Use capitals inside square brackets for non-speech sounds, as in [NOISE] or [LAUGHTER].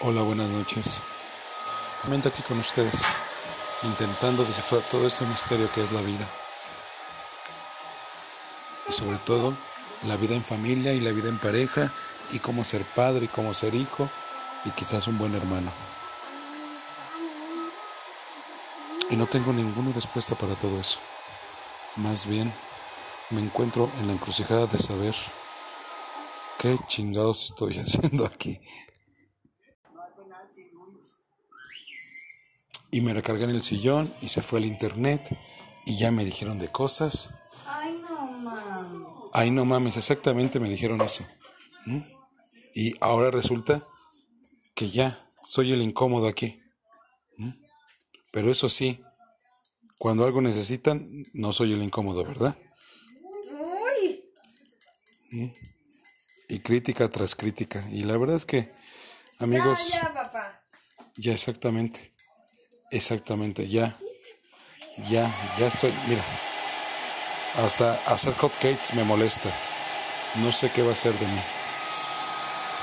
Hola, buenas noches. Mente aquí con ustedes, intentando descifrar todo este misterio que es la vida. Y sobre todo, la vida en familia y la vida en pareja, y cómo ser padre y cómo ser hijo, y quizás un buen hermano. Y no tengo ninguna respuesta para todo eso. Más bien, me encuentro en la encrucijada de saber qué chingados estoy [LAUGHS] haciendo aquí. Y me recargué en el sillón y se fue al internet y ya me dijeron de cosas. Ay, no mames. Ay, no mames, exactamente me dijeron eso. ¿Mm? Y ahora resulta que ya soy el incómodo aquí. ¿Mm? Pero eso sí, cuando algo necesitan, no soy el incómodo, ¿verdad? Uy. ¿Mm? Y crítica tras crítica. Y la verdad es que, amigos, Ya, ya, papá. ya exactamente, exactamente, ya, ya, ya estoy, mira, hasta hacer cupcakes me molesta. No sé qué va a ser de mí.